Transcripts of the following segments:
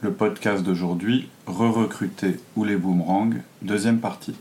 Le podcast d'aujourd'hui, Re-recruter ou les boomerangs, deuxième partie.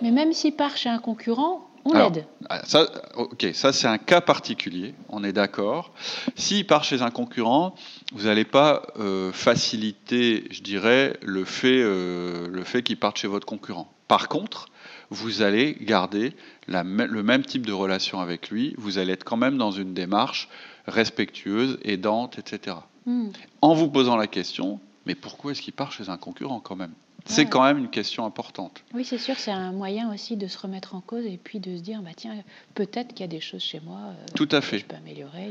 Mais même s'il part chez un concurrent, on l'aide. Ah, ça, ok, ça c'est un cas particulier, on est d'accord. S'il part chez un concurrent, vous n'allez pas euh, faciliter, je dirais, le fait, euh, le fait qu'il parte chez votre concurrent. Par contre, vous allez garder la, le même type de relation avec lui, vous allez être quand même dans une démarche respectueuse, aidante, etc. Hmm. En vous posant la question, mais pourquoi est-ce qu'il part chez un concurrent quand même? C'est quand même une question importante. Oui, c'est sûr, c'est un moyen aussi de se remettre en cause et puis de se dire, bah, tiens, peut-être qu'il y a des choses chez moi euh, Tout à fait. que je peux améliorer.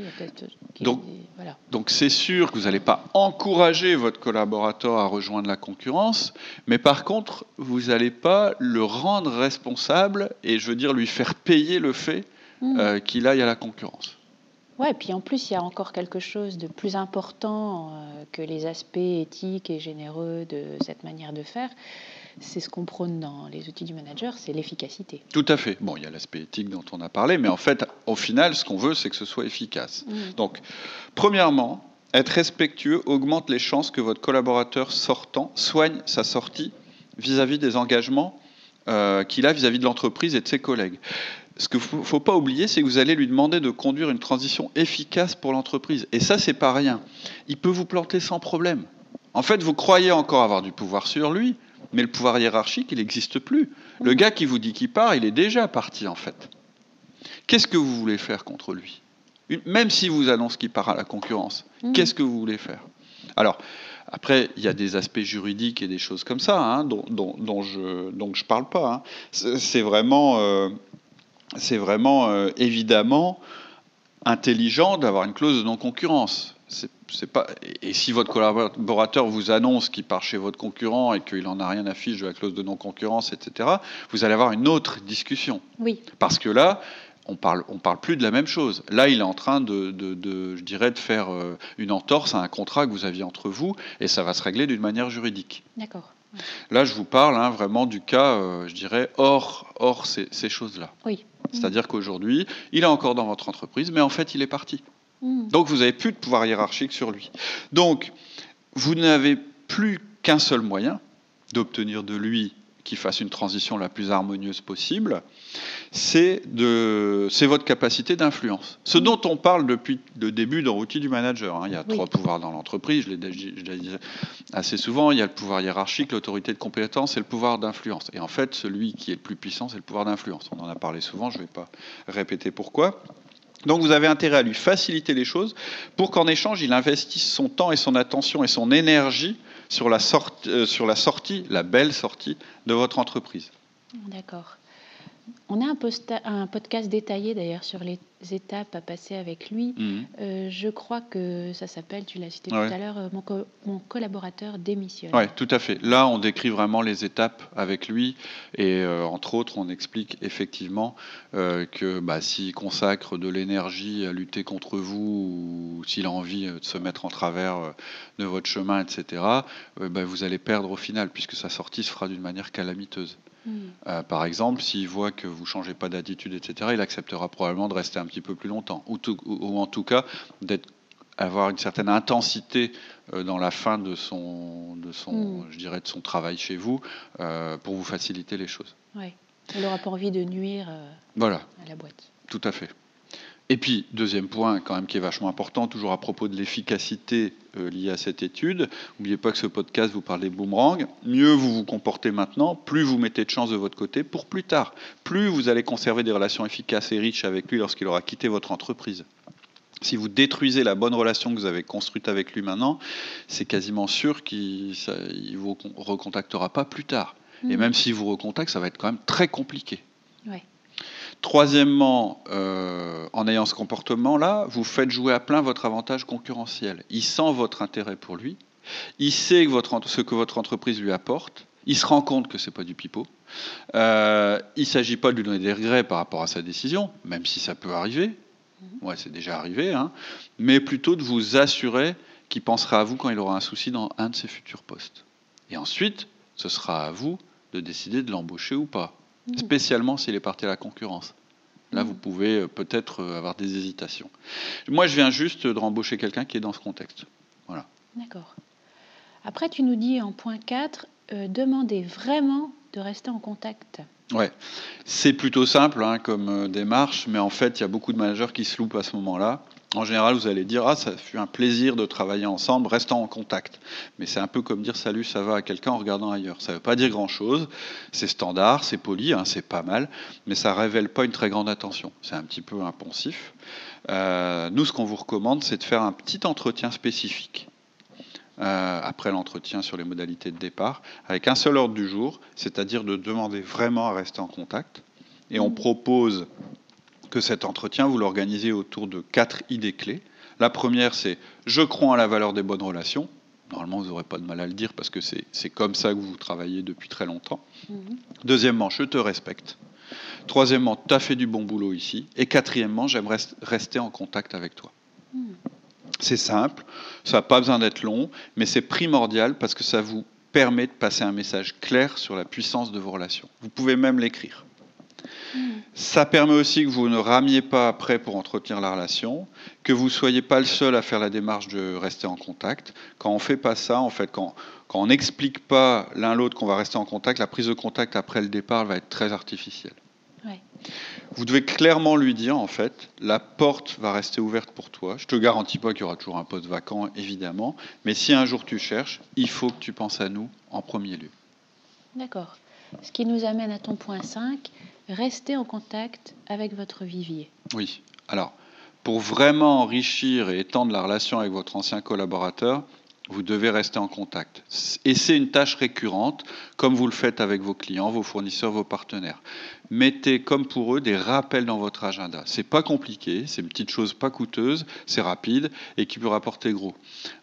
donc, donc c'est sûr que vous n'allez pas encourager votre collaborateur à rejoindre la concurrence, mais par contre, vous n'allez pas le rendre responsable et je veux dire lui faire payer le fait mmh. euh, qu'il aille à la concurrence. Ouais, et puis en plus, il y a encore quelque chose de plus important euh, que les aspects éthiques et généreux de cette manière de faire. C'est ce qu'on prône dans les outils du manager, c'est l'efficacité. Tout à fait. Bon, il y a l'aspect éthique dont on a parlé, mais en fait, au final, ce qu'on veut, c'est que ce soit efficace. Mm. Donc, premièrement, être respectueux augmente les chances que votre collaborateur sortant soigne sa sortie vis-à-vis des engagements euh, qu'il a vis-à-vis -vis de l'entreprise et de ses collègues ce qu'il ne faut, pas oublier, c'est que vous allez lui demander de conduire une transition efficace pour l'entreprise. Et ça, c'est pas rien. Il peut vous planter sans problème. En fait, vous croyez encore avoir du pouvoir sur lui, mais le pouvoir hiérarchique, il n'existe plus. Le gars qui vous dit qu'il part, il est déjà parti, en fait. Qu'est-ce que vous voulez faire contre lui? Même si vous annoncez qu'il part à la concurrence, mmh. qu'est-ce que vous voulez faire? Alors, après, il y a des aspects juridiques et des choses comme ça hein, dont, je ne parle pas. Hein. C'est vraiment... Euh, c'est vraiment euh, évidemment intelligent d'avoir une clause de non-concurrence. C'est pas et si votre collaborateur vous annonce qu'il part chez votre concurrent et qu'il n'en a rien à fiche de la clause de non-concurrence, etc., vous allez avoir une autre discussion. Oui. Parce que là, on parle, on parle plus de la même chose. Là, il est en train de, je dirais, de faire euh, une entorse à un contrat que vous aviez entre vous, et ça va se régler d'une manière juridique. D'accord. Là, je vous parle hein, vraiment du cas, euh, je dirais, hors, hors ces, ces choses-là. Oui. C'est-à-dire qu'aujourd'hui, il est encore dans votre entreprise, mais en fait, il est parti. Hmm. Donc, vous n'avez plus de pouvoir hiérarchique sur lui. Donc, vous n'avez plus qu'un seul moyen d'obtenir de lui qu'il fasse une transition la plus harmonieuse possible, c'est votre capacité d'influence. Ce dont on parle depuis le début dans l'outil du manager. Hein. Il y a trois pouvoirs dans l'entreprise, je l'ai dit assez souvent. Il y a le pouvoir hiérarchique, l'autorité de compétence et le pouvoir d'influence. Et en fait, celui qui est le plus puissant, c'est le pouvoir d'influence. On en a parlé souvent, je ne vais pas répéter pourquoi. Donc vous avez intérêt à lui faciliter les choses pour qu'en échange, il investisse son temps et son attention et son énergie sur la, euh, sur la sortie, la belle sortie de votre entreprise. D'accord. On a un, un podcast détaillé d'ailleurs sur les étapes à passer avec lui. Mhm. Euh, je crois que ça s'appelle, tu l'as cité tout à l'heure, euh, mon, collaborateur démissionne. Oui, tout à fait. Là, on décrit vraiment les étapes avec lui et euh, entre autres, on explique effectivement que bah, s'il consacre de l'énergie à lutter contre vous ou s'il a envie de se mettre en travers de votre chemin, etc., bah, vous allez perdre au final puisque sa sortie se fera d'une manière calamiteuse. Euh, par exemple, s'il voit que vous ne changez pas d'attitude, etc., il acceptera probablement de rester un petit peu plus longtemps, ou, ou, en tout cas d'avoir une certaine intensité euh, dans la fin de son, de son, hmm. je dirais, de son travail chez vous, euh, pour vous faciliter les choses. Oui, il n'aura pas envie de nuire voilà. à la boîte. Tout à fait. Et puis, deuxième point, quand même, qui est vachement important, toujours à propos de l'efficacité euh, liée à cette étude, n'oubliez pas que ce podcast vous parle des boomerangs. Mieux vous vous comportez maintenant, plus vous mettez de chance de votre côté pour plus tard. Plus vous allez conserver des relations efficaces et riches avec lui lorsqu'il aura quitté votre entreprise. Si vous détruisez la bonne relation que vous avez construite avec lui maintenant, c'est quasiment sûr qu'il ne vous recontactera pas plus tard. Et mmh. même s'il vous recontacte, ça va être quand même très compliqué. Troisièmement, euh, en ayant ce comportement-là, vous faites jouer à plein votre avantage concurrentiel. Il sent votre intérêt pour lui, il sait ce que votre entreprise lui apporte, il se rend compte que ce n'est pas du pipeau. Euh, il ne s'agit pas de lui donner des regrets par rapport à sa décision, même si ça peut arriver. Ouais, c'est déjà arrivé, hein. mais plutôt de vous assurer qu'il pensera à vous quand il aura un souci dans un de ses futurs postes. Et ensuite, ce sera à vous de décider de l'embaucher ou pas. Spécialement s'il est parti à la concurrence. Là, mmh. vous pouvez euh, peut-être euh, avoir des hésitations. Moi, je viens juste de rembaucher quelqu'un qui est dans ce contexte. Voilà. D'accord. Après, tu nous dis en point 4, euh, demandez vraiment de rester en contact. Ouais, c'est plutôt simple hein, comme euh, démarche, mais en fait, il y a beaucoup de managers qui se loupent à ce moment-là. En général, vous allez dire Ah, ça fut un plaisir de travailler ensemble, restons en contact. Mais c'est un peu comme dire Salut, ça va à quelqu'un en regardant ailleurs. Ça ne veut pas dire grand-chose. C'est standard, c'est poli, hein, c'est pas mal, mais ça ne révèle pas une très grande attention. C'est un petit peu impensif. Euh, nous, ce qu'on vous recommande, c'est de faire un petit entretien spécifique. Euh, après l'entretien sur les modalités de départ, avec un seul ordre du jour, c'est-à-dire de demander vraiment à rester en contact. Et on propose que cet entretien, vous l'organisez autour de quatre idées clés. La première, c'est je crois en la valeur des bonnes relations. Normalement, vous n'aurez pas de mal à le dire parce que c'est comme ça que vous travaillez depuis très longtemps. Mhm. Deuxièmement, je te respecte. Troisièmement, tu as fait du bon boulot ici. Et quatrièmement, j'aimerais rester en contact avec toi. Mhm. C'est simple, ça n'a pas besoin d'être long, mais c'est primordial parce que ça vous permet de passer un message clair sur la puissance de vos relations. Vous pouvez même l'écrire. Ça permet aussi que vous ne ramiez pas après pour entretenir la relation, que vous ne soyez pas le seul à faire la démarche de rester en contact. Quand on ne fait pas ça, en fait, quand, quand on n'explique pas l'un l'autre qu'on va rester en contact, la prise de contact après le départ va être très artificielle. Vous devez clairement lui dire, en fait, la porte va rester ouverte pour toi. Je te garantis pas qu'il y aura toujours un poste vacant, évidemment, mais si un jour tu cherches, il faut que tu penses à nous en premier lieu. D'accord. Ce qui nous amène à ton point 5, rester en contact avec votre vivier. Oui. Alors, pour vraiment enrichir et étendre la relation avec votre ancien collaborateur, vous devez rester en contact. Et c'est une tâche récurrente, comme vous le faites avec vos clients, vos fournisseurs, vos partenaires. Mettez, comme pour eux, des rappels dans votre agenda. C'est pas compliqué, c'est une petite chose pas coûteuse, c'est rapide et qui peut rapporter gros.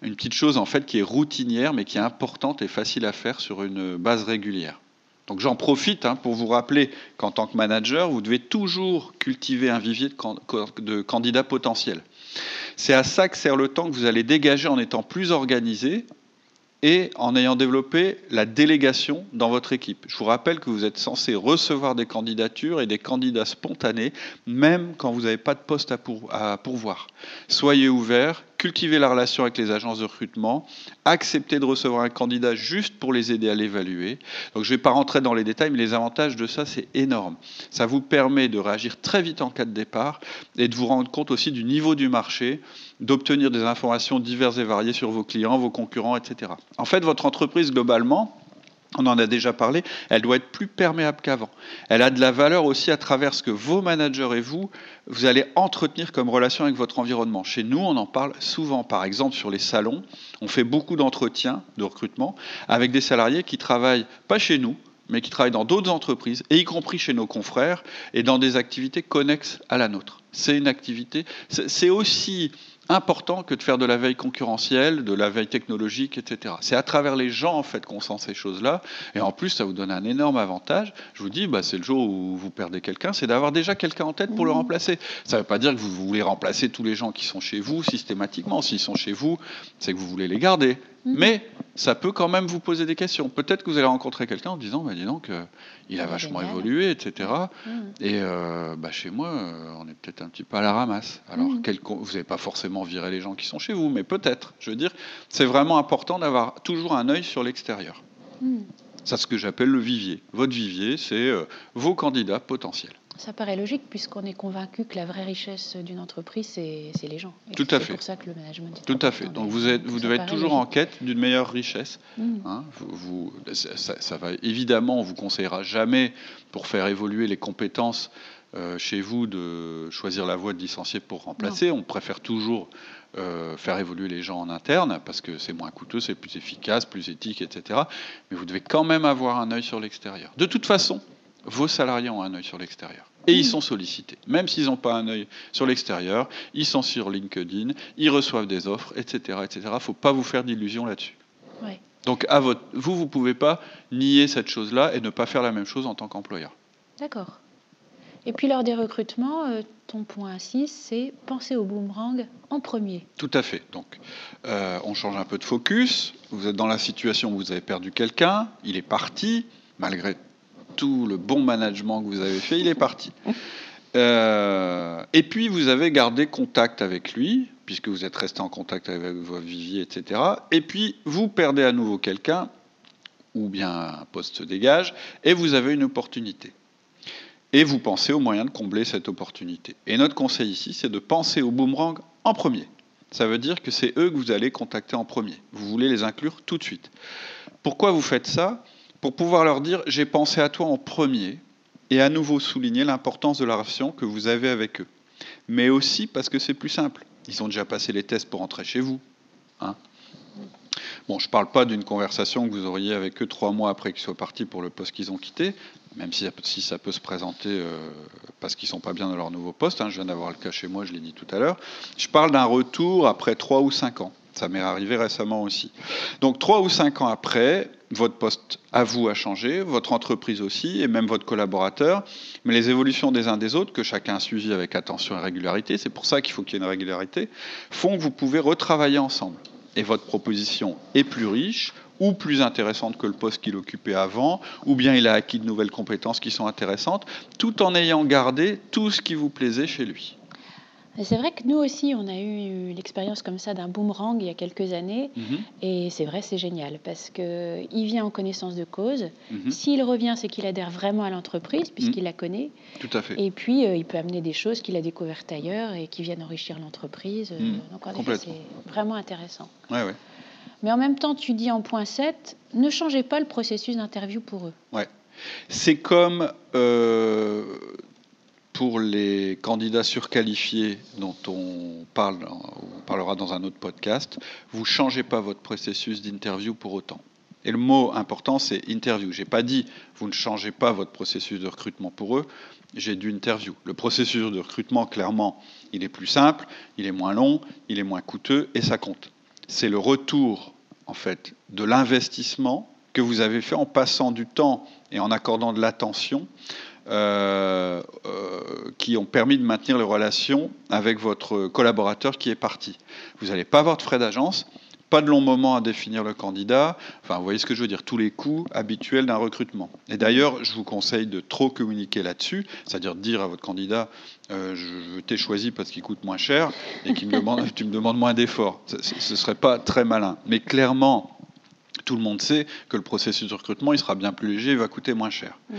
Une petite chose en fait qui est routinière, mais qui est importante et facile à faire sur une base régulière. Donc j'en profite hein, pour vous rappeler qu'en tant que manager, vous devez toujours cultiver un vivier de candidats potentiels. C'est à ça que sert le temps que vous allez dégager en étant plus organisé et en ayant développé la délégation dans votre équipe. Je vous rappelle que vous êtes censé recevoir des candidatures et des candidats spontanés, même quand vous n'avez pas de poste à, pourvoir. Soyez ouverts, cultivez la relation avec les agences de recrutement, acceptez de recevoir un candidat juste pour les aider à l'évaluer. Donc je ne vais pas rentrer dans les détails, mais les avantages de ça, c'est énorme. Ça vous permet de réagir très vite en cas de départ et de vous rendre compte aussi du niveau du marché, d'obtenir des informations diverses et variées sur vos clients, vos concurrents, etc. En fait, votre entreprise, globalement, on en a déjà parlé, elle doit être plus perméable qu'avant. Elle a de la valeur aussi à travers ce que vos managers et vous, vous allez entretenir comme relation avec votre environnement. Chez nous, on en parle souvent. Par exemple, sur les salons, on fait beaucoup d'entretiens de recrutement avec des salariés qui travaillent pas chez nous, mais qui travaillent dans d'autres entreprises, et y compris chez nos confrères, et dans des activités connexes à la nôtre. C'est une activité, c'est aussi important que de faire de la veille concurrentielle, de la veille technologique, etc. C'est à travers les gens en fait qu'on sent ces choses-là, et en plus ça vous donne un énorme avantage. Je vous dis, bah, c'est le jour où vous perdez quelqu'un, c'est d'avoir déjà quelqu'un en tête pour le mmh. remplacer. Ça ne veut pas dire que vous voulez remplacer tous les gens qui sont chez vous systématiquement. S'ils sont chez vous, c'est que vous voulez les garder. Mhm. Mais ça peut quand même vous poser des questions. Peut-être que vous allez rencontrer quelqu'un en disant, bah, dis donc, euh, il a vachement évolué, etc. Et mhm. euh, bah, chez moi, euh, on est peut-être un petit peu à la ramasse. Alors, mhm. vous n'avez pas forcément viré les gens qui sont chez vous, mais peut-être. Je veux dire, c'est vraiment important d'avoir toujours un œil sur l'extérieur. C'est ce que j'appelle le vivier. Votre vivier, c'est vos candidats potentiels. Ça paraît logique puisqu'on est convaincu que la vraie richesse d'une entreprise, c'est les gens. Tout à fait. C'est pour ça que le management. Tout à fait. Donc vous, êtes, vous devez être toujours en quête d'une meilleure richesse. Mmh. Hein. vous, ça, va évidemment, on vous conseillera jamais pour faire évoluer les compétences euh, chez vous de choisir la voie de licencier pour remplacer. On préfère toujours euh, faire évoluer les gens en interne parce que c'est moins coûteux, c'est plus efficace, plus éthique, etc. Mais vous devez quand même avoir un œil sur l'extérieur. De toute façon, vos salariés ont un œil sur l'extérieur. Et ils sont sollicités. Même s'ils n'ont pas un œil sur l'extérieur, ils sont sur LinkedIn, ils reçoivent des offres, etc. Il ne faut pas vous faire d'illusions là-dessus. Donc à votre, vous, vous ne pouvez pas nier cette chose-là et ne pas faire la même chose en tant qu'employeur. D'accord. Et puis lors des recrutements, euh, ton point 6, c'est penser au boomerang en premier. Tout à fait. Donc euh, on change un peu de focus. Vous êtes dans la situation où vous avez perdu quelqu'un, il est parti, malgré tout le bon management que vous avez fait, il est parti. Euh, et puis vous avez gardé contact avec lui, puisque vous êtes resté en contact avec vos vivier, etc. Et puis vous perdez à nouveau quelqu'un, ou bien un poste se dégage, et vous avez une opportunité. Et vous pensez aux moyens de combler cette opportunité. Et notre conseil ici, c'est de penser au boomerang en premier. Ça veut dire que c'est eux que vous allez contacter en premier. Vous voulez les inclure tout de suite. Pourquoi vous faites ça? Pour pouvoir leur dire j'ai pensé à toi en premier et à nouveau souligner l'importance de la relation que vous avez avec eux. Mais aussi parce que c'est plus simple. Ils ont déjà passé les tests pour entrer chez vous. Hein. bon, je ne parle pas d'une conversation que vous auriez avec eux trois mois après qu'ils soient partis pour le poste qu'ils ont quitté, même si, ça peut se présenter euh, parce qu'ils ne sont pas bien dans leur nouveau poste. Hein. je viens d'avoir le cas chez moi, je l'ai dit tout à l'heure. Je parle d'un retour après trois ou cinq ans. Ça m'est arrivé récemment aussi. Donc trois ou cinq ans après, votre poste à vous a changé, votre entreprise aussi, et même votre collaborateur. Mais les évolutions des uns des autres, que chacun a suivi avec attention et régularité, c'est pour ça qu'il faut qu'il y ait une régularité, font que vous pouvez retravailler ensemble. Et votre proposition est plus riche ou plus intéressante que le poste qu'il occupait avant, ou bien il a acquis de nouvelles compétences qui sont intéressantes, tout en ayant gardé tout ce qui vous plaisait chez lui. C'est vrai que nous aussi, on a eu l'expérience comme ça d'un boomerang il y a quelques années. Mhm. Et c'est vrai, c'est génial parce qu'il vient en connaissance de cause. Mhm. S'il revient, c'est qu'il adhère vraiment à l'entreprise puisqu'il mhm. la connaît. Tout à fait. Et puis, euh, il peut amener des choses qu'il a découvertes ailleurs et qui viennent enrichir l'entreprise. Donc, en c'est vraiment intéressant. Ouais, ouais. Mais en même temps, tu dis en point 7, ne changez pas le processus d'interview pour eux. Ouais. C'est comme euh, pour les candidats surqualifiés dont on, parle, on parlera dans un autre podcast, vous changez pas votre processus d'interview pour autant. Et le mot important, c'est interview. Je n'ai pas dit vous ne changez pas votre processus de recrutement pour eux, j'ai du interview. Le processus de recrutement, clairement, il est plus simple, il est moins long, il est moins coûteux et ça compte. C'est le retour, en fait, de l'investissement que vous avez fait en passant du temps et en accordant de l'attention euh, euh, qui ont permis de maintenir les relations avec votre collaborateur qui est parti. Vous n'allez pas avoir de frais d'agence, pas de long moment à définir le candidat. Enfin, vous voyez ce que je veux dire, tous les coûts habituels d'un recrutement. Et d'ailleurs, je vous conseille de trop communiquer là-dessus, c'est-à-dire dire à votre candidat euh, Je t'ai choisi parce qu'il coûte moins cher et qu'il me demande, tu me demandes moins d'efforts. Ce ne serait pas très malin. Mais clairement, tout le monde sait que le processus de recrutement, il sera bien plus léger, il va coûter moins cher. Mmh.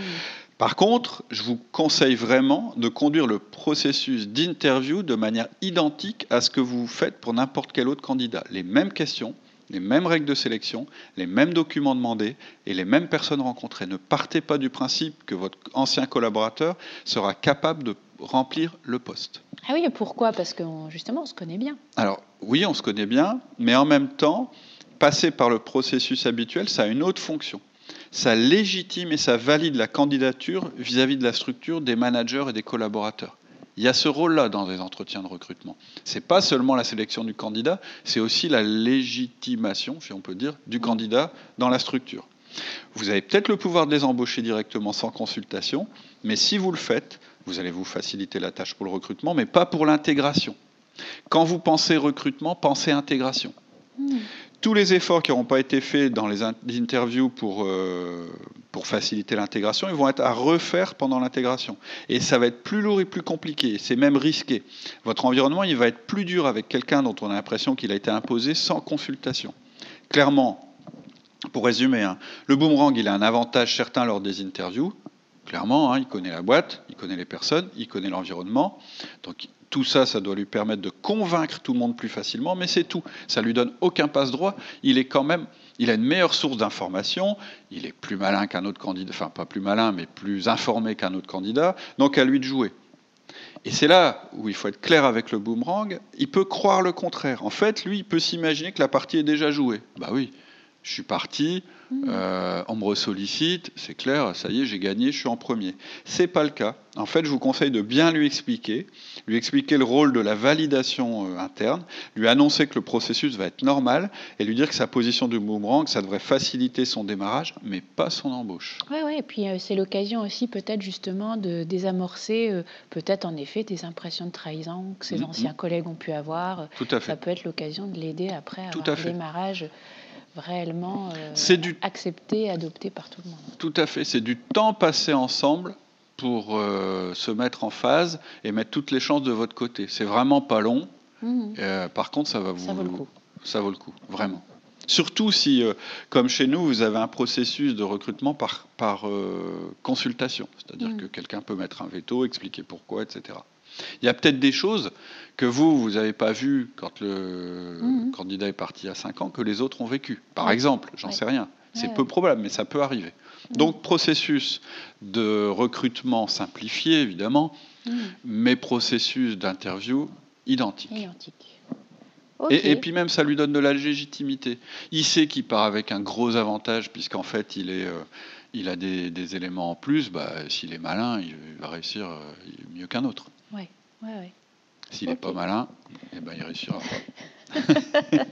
Par contre, je vous conseille vraiment de conduire le processus d'interview de manière identique à ce que vous faites pour n'importe quel autre candidat. Les mêmes questions, les mêmes règles de sélection, les mêmes documents demandés et les mêmes personnes rencontrées. Ne partez pas du principe que votre ancien collaborateur sera capable de remplir le poste. Ah oui, pourquoi? Parce que justement, on se connaît bien. Alors oui, on se connaît bien, mais en même temps, passer par le processus habituel, ça a une autre fonction ça légitime et ça valide la candidature vis-à-vis de la structure des managers et des collaborateurs. Il y a ce rôle-là dans les entretiens de recrutement. Ce n'est pas seulement la sélection du candidat, c'est aussi la légitimation, si on peut dire, du candidat dans la structure. Vous avez peut-être le pouvoir de les embaucher directement sans consultation, mais si vous le faites, vous allez vous faciliter la tâche pour le recrutement, mais pas pour l'intégration. Quand vous pensez recrutement, pensez intégration. Hmm tous les efforts qui n'auront pas été faits dans les interviews pour, euh, pour faciliter l'intégration, ils vont être à refaire pendant l'intégration. Et ça va être plus lourd et plus compliqué, c'est même risqué. Votre environnement, il va être plus dur avec quelqu'un dont on a l'impression qu'il a été imposé sans consultation. Clairement, pour résumer, hein, le boomerang, il a un avantage certain lors des interviews. Clairement, hein, il connaît la boîte, il connaît les personnes, il connaît l'environnement. Donc tout ça, ça doit lui permettre de convaincre tout le monde plus facilement, mais c'est tout. Ça lui donne aucun passe-droit. Il est quand même, il a une meilleure source d'information. Il est plus malin qu'un autre candidat, enfin pas plus malin, mais plus informé qu'un autre candidat. Donc à lui de jouer. Et c'est là où il faut être clair avec le boomerang. Il peut croire le contraire. En fait, lui, il peut s'imaginer que la partie est déjà jouée. Bah oui, je suis parti, hmm. euh, on me sollicite, c'est clair, ça y est, j'ai gagné, je suis en premier. C'est pas le cas. En fait, je vous conseille de bien lui expliquer, lui expliquer le rôle de la validation euh, interne, lui annoncer que le processus va être normal et lui dire que sa position de boomerang, ça devrait faciliter son démarrage, mais pas son embauche. Oui, oui, et puis euh, c'est l'occasion aussi peut-être justement de désamorcer peut-être en effet des impressions de trahison que ses mm-hmm. anciens collègues ont pu avoir. Tout à fait. Ça peut être l'occasion de l'aider après à avoir un démarrage réellement euh, du... accepté, adopté par tout le monde. Tout à fait, c'est du temps passé ensemble pour euh, se mettre en phase et mettre toutes les chances de votre côté. C'est vraiment pas long. Mmh. Euh, par contre, ça va vous. Ça vaut le coup. Ça vaut le coup, vraiment. Surtout si, comme chez nous, vous avez un processus de recrutement par, par consultation. C'est-à-dire mmh. que quelqu'un peut mettre un veto, expliquer pourquoi, etc. Il y a peut-être des choses que vous, vous n'avez pas vues quand le mhm. candidat est parti à 5 ans, que les autres ont vécu. Par exemple, j'en sais rien. C'est peu probable, mais ça peut arriver. Mhm. Donc, processus de recrutement simplifié, évidemment, mhm. mais processus d'interview identique. Et, puis même, ça lui donne de la légitimité. Il sait qu'il part avec un gros avantage, puisqu'en fait, il, est, euh, il a des, éléments en plus. Bah, S'il est malin, il va réussir euh, mieux qu'un autre. Ouais, ouais. S'il n'est pas malin, eh ben, il réussira pas.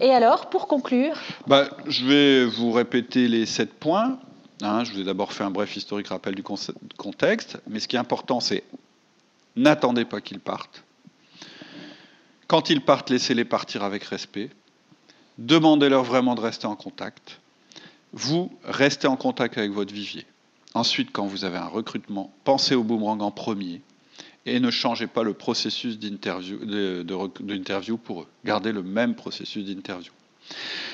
Et alors, pour conclure bah, Je vais vous répéter les sept points. Hein. je vous ai d'abord fait un bref historique rappel du contexte, mais ce qui est important, c'est n'attendez pas qu'ils partent. Quand ils partent, laissez-les partir avec respect. Demandez-leur vraiment de rester en contact. Vous, restez en contact avec votre vivier. Ensuite, quand vous avez un recrutement, pensez au boomerang en premier et ne changez pas le processus d'interview pour eux. Gardez le même processus d'interview.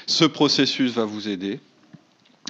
Ce processus va vous aider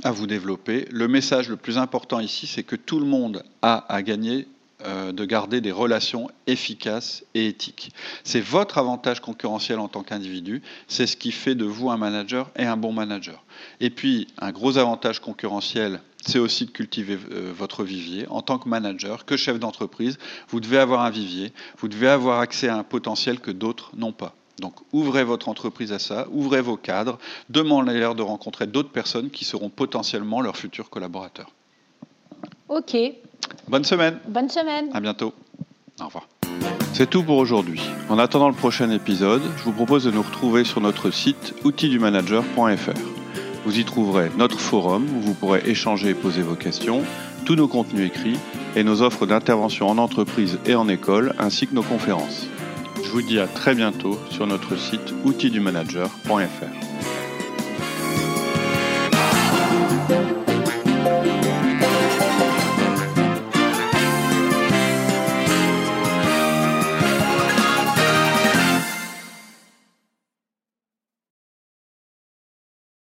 à vous développer. Le message le plus important ici, c'est que tout le monde a à gagner euh, de garder des relations efficaces et éthiques. C'est votre avantage concurrentiel en tant qu'individu, c'est ce qui fait de vous un manager et un bon manager. Et puis, un gros avantage concurrentiel, c'est aussi de cultiver euh, votre vivier. En tant que manager, que chef d'entreprise, vous devez avoir un vivier, vous devez avoir accès à un potentiel que d'autres n'ont pas. Donc ouvrez votre entreprise à ça, ouvrez vos cadres, demandez-leur de rencontrer d'autres personnes qui seront potentiellement leurs futurs collaborateurs. Ok, Bonne semaine. Bonne semaine. À bientôt. Au revoir. C'est tout pour aujourd'hui. En attendant le prochain épisode, je vous propose de nous retrouver sur notre site outildumanager.fr. Vous y trouverez notre forum où vous pourrez échanger et poser vos questions, tous nos contenus écrits et nos offres d'intervention en entreprise et en école, ainsi que nos conférences. Je vous dis à très bientôt sur notre site outildumanager.fr.